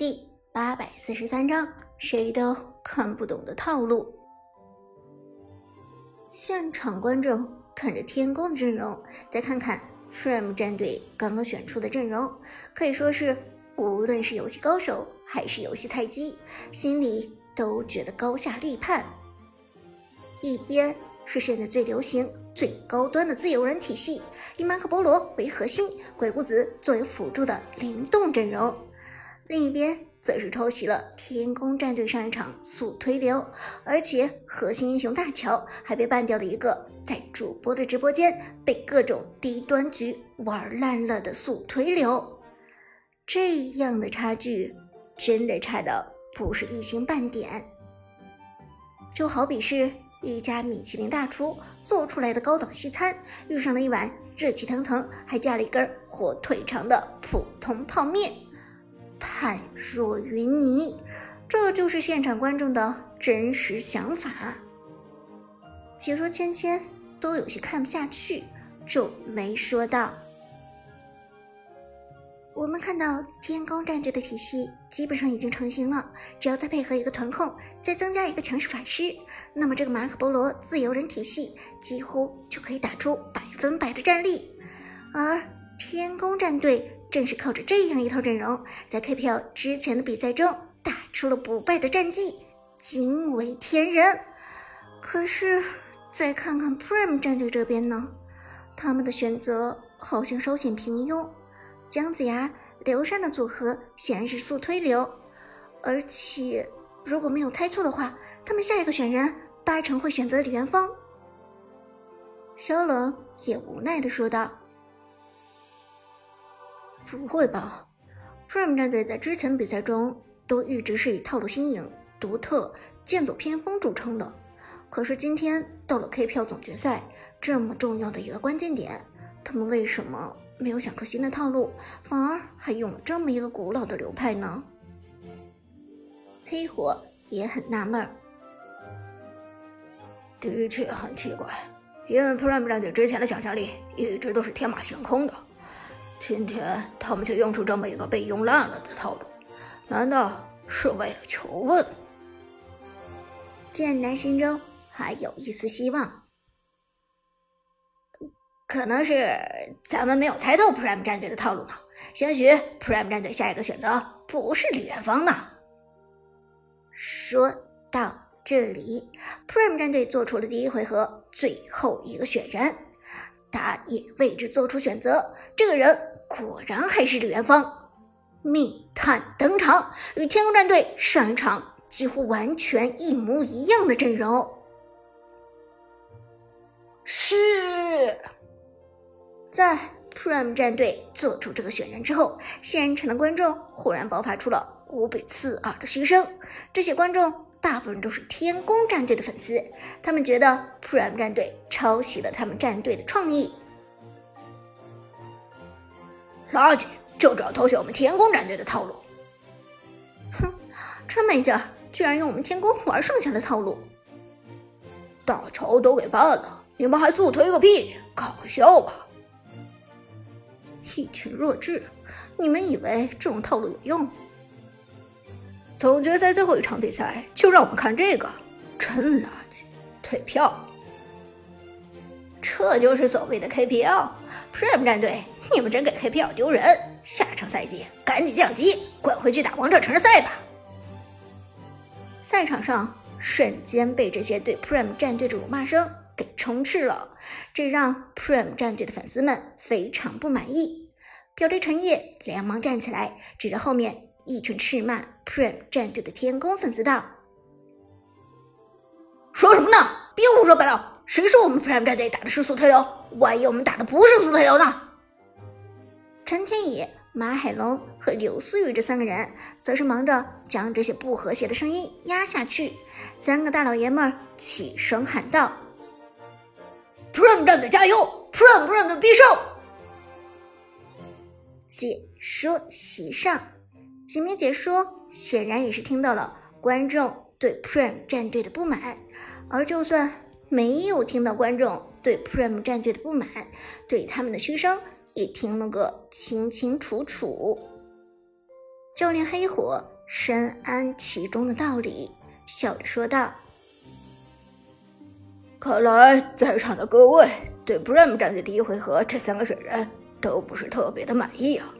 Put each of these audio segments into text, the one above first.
第八百四十三章，谁都看不懂的套路。现场观众看着天宫的阵容，再看看 Frame 战队刚刚选出的阵容，可以说是无论是游戏高手还是游戏菜鸡，心里都觉得高下立判。一边是现在最流行、最高端的自由人体系，以马可波罗为核心，鬼谷子作为辅助的灵动阵容；另一边。则是抄袭了天宫战队上一场速推流，而且核心英雄大乔还被办掉了一个在主播的直播间被各种低端局玩烂了的速推流。这样的差距真的差的不是一星半点。就好比是一家米其林大厨做出来的高档西餐，遇上了一碗热气腾腾还加了一根火腿肠的普通泡面。判若云泥，这就是现场观众的真实想法。解说芊芊都有些看不下去，皱眉说道：“我们看到天宫战队的体系基本上已经成型了，只要再配合一个团控，再增加一个强势法师，那么这个马可波罗自由人体系几乎就可以打出百分百的战力。而天宫战队。”正是靠着这样一套阵容，在 KPL 之前的比赛中打出了不败的战绩，惊为天人。可是再看看 Prime 战队这边呢，他们的选择好像稍显平庸。姜子牙、刘禅的组合显然是速推流，而且如果没有猜错的话，他们下一个选人八成会选择李元芳。肖冷也无奈地说道。不会吧？Prime 战队在之前比赛中都一直是以套路新颖、独特、剑走偏锋著称的。可是今天到了 K 票总决赛这么重要的一个关键点，他们为什么没有想出新的套路，反而还用了这么一个古老的流派呢？黑火也很纳闷儿。的确很奇怪，因为 Prime 战队之前的想象力一直都是天马行空的。今天他们就用出这么一个被用烂了的套路，难道是为了求问？剑南心中还有一丝希望，可能是咱们没有猜透 Prime 战队的套路呢。兴许 Prime 战队下一个选择不是李元芳呢。说到这里，Prime 战队做出了第一回合最后一个选人，他也为之做出选择，这个人。果然还是李元芳，密探登场，与天空战队上一场几乎完全一模一样的阵容。是，在 Prime 战队做出这个选人之后，现场的观众忽然爆发出了无比刺耳的嘘声。这些观众大部分都是天宫战队的粉丝，他们觉得 Prime 战队抄袭了他们战队的创意。垃圾，就知道偷袭我们天宫战队的套路。哼，真没劲儿，居然用我们天宫玩剩下的套路。大乔都给办了，你们还速推个屁？搞笑吧！一群弱智，你们以为这种套路有用？总决赛最后一场比赛就让我们看这个，真垃圾！退票。这就是所谓的 KPL，Prime 战队。你们真给 KPL 丢人！下场赛季赶紧降级，滚回去打王者城市赛吧！赛场上瞬间被这些对 Prime 战队的辱骂声给充斥了，这让 Prime 战队的粉丝们非常不满意。表弟陈烨连忙站起来，指着后面一群斥骂 Prime 战队的天宫粉丝道：“说什么呢？别胡说八道！谁说我们 Prime 战队打的是速推流？万一我们打的不是速推流呢？”陈天野、马海龙和刘思雨这三个人，则是忙着将这些不和谐的声音压下去。三个大老爷们儿起声喊道：“Prime 战队加油！Prime Prime 必胜！”解说席上，几名解说显然也是听到了观众对 Prime 战队的不满，而就算没有听到观众对 Prime 战队的不满，对他们的嘘声。也听了个清清楚楚。教练黑火深谙其中的道理，笑着说道：“看来在场的各位对 Prime 战队第一回合这三个水人都不是特别的满意啊。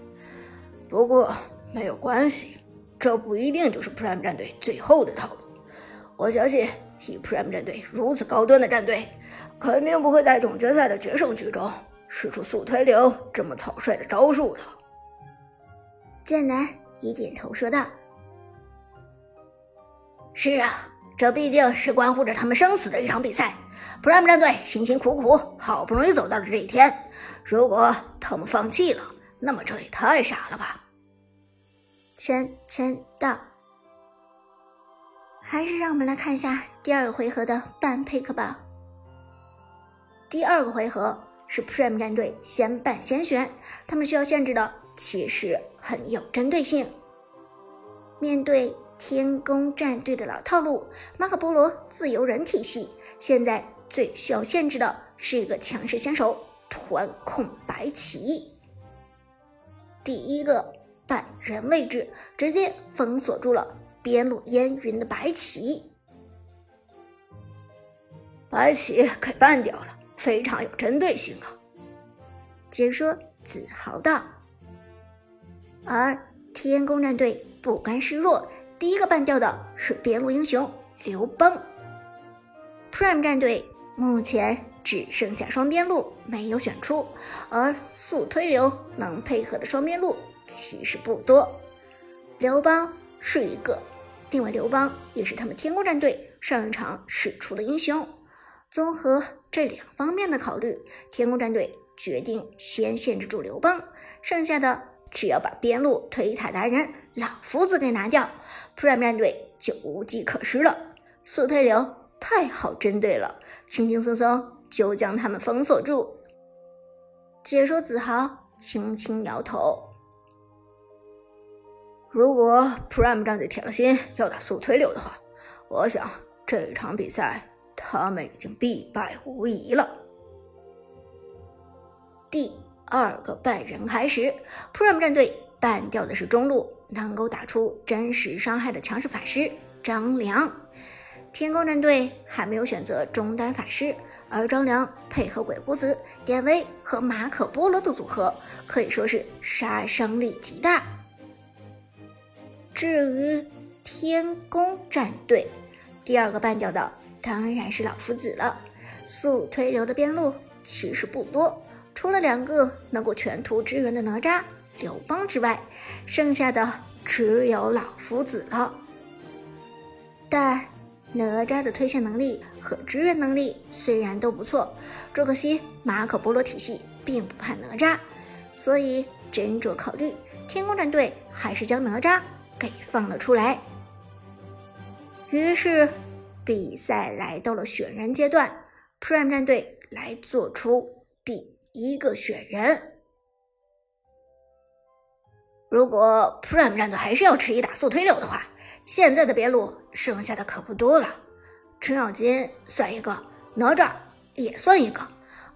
不过没有关系，这不一定就是 Prime 战队最后的套路。我相信，以 Prime 战队如此高端的战队，肯定不会在总决赛的决胜局中使出速推流这么草率的招数的。”剑南一点头说道：“是啊，这毕竟是关乎着他们生死的一场比赛。Prime 战队辛辛苦苦，好不容易走到了这一天，如果他们放弃了，那么这也太傻了吧。”签签到，还是让我们来看一下第二个回合的半 pick 吧。第二个回合是 Prime 战队先办先选，他们需要限制的。其实很有针对性。面对天宫战队的老套路，马可波罗自由人体系，现在最需要限制的是一个强势先手——团控白起。第一个半人位置，直接封锁住了边路烟云的白起。白起给办掉了，非常有针对性啊！解说子豪道。而天宫战队不甘示弱，第一个办掉的是边路英雄刘邦。Prime 战队目前只剩下双边路没有选出，而速推流能配合的双边路其实不多。刘邦是一个，另外刘邦也是他们天宫战队上一场使出的英雄。综合这两方面的考虑，天宫战队决定先限制住刘邦，剩下的。只要把边路推塔达人老夫子给拿掉，Prime 战队就无计可施了。速推流太好针对了，轻轻松松就将他们封锁住。解说子豪轻轻摇头：“如果 Prime 战队铁了心要打速推流的话，我想这场比赛他们已经必败无疑了。”第。二个半人开始，Prime 战队半掉的是中路能够打出真实伤害的强势法师张良。天宫战队还没有选择中单法师，而张良配合鬼谷子、典韦和马可波罗的组合，可以说是杀伤力极大。至于天宫战队，第二个半掉的当然是老夫子了。速推流的边路其实不多。除了两个能够全图支援的哪吒、刘邦之外，剩下的只有老夫子了。但哪吒的推线能力和支援能力虽然都不错，只可惜马可波罗体系并不怕哪吒，所以斟酌考虑，天宫战队还是将哪吒给放了出来。于是，比赛来到了选人阶段，Prime 战队来做出第。一个选人，如果 Prime 战队还是要吃一打速推流的话，现在的边路剩下的可不多了。程咬金算一个，哪吒也算一个，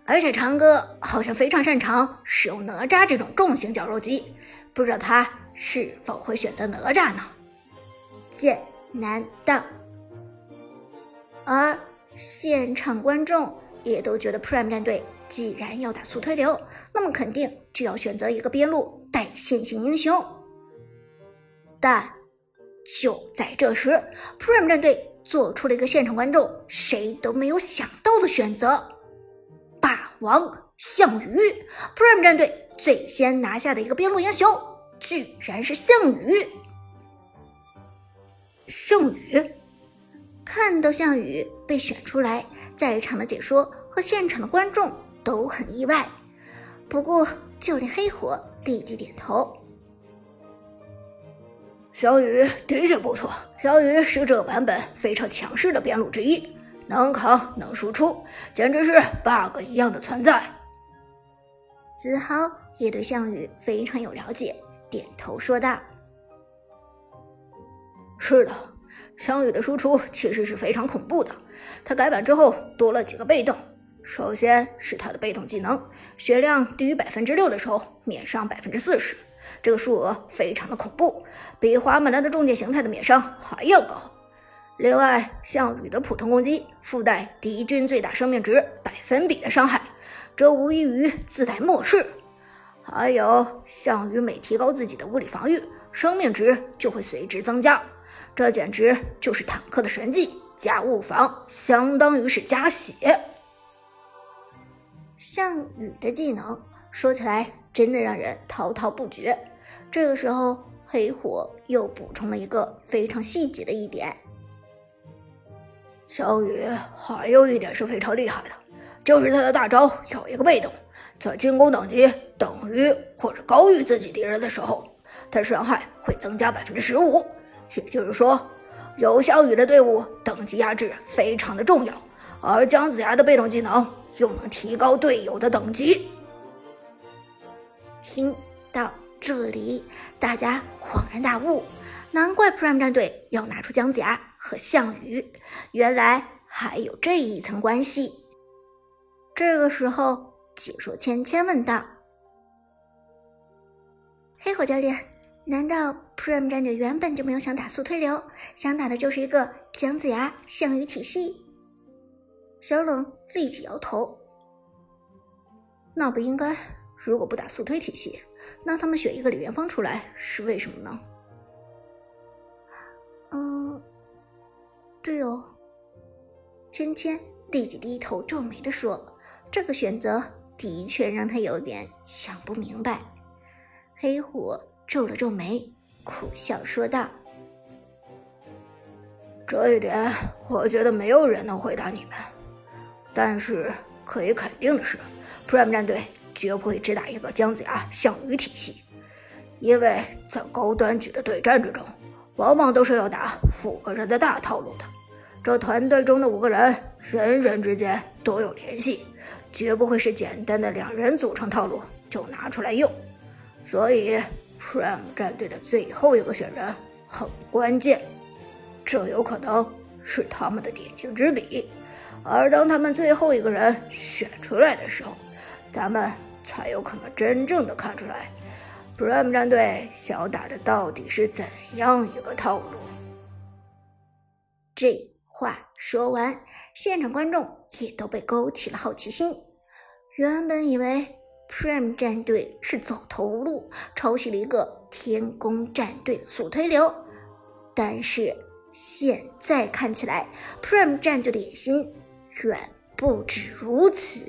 而且长哥好像非常擅长使用哪吒这种重型绞肉机，不知道他是否会选择哪吒呢？剑难道？而现场观众也都觉得 Prime 战队。既然要打速推流，那么肯定就要选择一个边路带线性英雄。但就在这时，Prime 战队做出了一个现场观众谁都没有想到的选择——霸王项羽。Prime 战队最先拿下的一个边路英雄，居然是项羽。项羽看到项羽被选出来，在场的解说和现场的观众。都很意外，不过就连黑火立即点头。小雨的确不错，小雨是这个版本非常强势的边路之一，能扛能输出，简直是 bug 一样的存在。子豪也对项羽非常有了解，点头说道：“是的，项羽的输出其实是非常恐怖的，他改版之后多了几个被动。”首先是他的被动技能，血量低于百分之六的时候免伤百分之四十，这个数额非常的恐怖，比花木兰的重剑形态的免伤还要高。另外，项羽的普通攻击附带敌军最大生命值百分比的伤害，这无异于自带末世。还有，项羽每提高自己的物理防御，生命值就会随之增加，这简直就是坦克的神技加物防，相当于是加血。项羽的技能说起来真的让人滔滔不绝。这个时候，黑火又补充了一个非常细节的一点：项羽还有一点是非常厉害的，就是他的大招有一个被动，在进攻等级等于或者高于自己敌人的时候，他伤害会增加百分之十五。也就是说，有项羽的队伍等级压制非常的重要，而姜子牙的被动技能。又能提高队友的等级。听到这里，大家恍然大悟，难怪 Prime 战队要拿出姜子牙和项羽，原来还有这一层关系。这个时候，解说芊芊问道：“黑火教练，难道 Prime 战队原本就没有想打速推流，想打的就是一个姜子牙项羽体系？”小冷。立即摇头，那不应该。如果不打速推体系，那他们选一个李元芳出来是为什么呢？嗯，对哦。芊芊立即低头皱眉的说：“这个选择的确让他有点想不明白。”黑虎皱了皱眉，苦笑说道：“这一点，我觉得没有人能回答你们。”但是可以肯定的是，Prime 战队绝不会只打一个姜子牙、项羽体系，因为在高端局的对战之中，往往都是要打五个人的大套路的。这团队中的五个人，人人之间都有联系，绝不会是简单的两人组成套路就拿出来用。所以，Prime 战队的最后一个选人很关键，这有可能是他们的点睛之笔。而当他们最后一个人选出来的时候，咱们才有可能真正的看出来，Prime 战队想要打的到底是怎样一个套路。这话说完，现场观众也都被勾起了好奇心。原本以为 Prime 战队是走投无路，抄袭了一个天宫战队的速推流，但是现在看起来，Prime 战队的野心。远不止如此。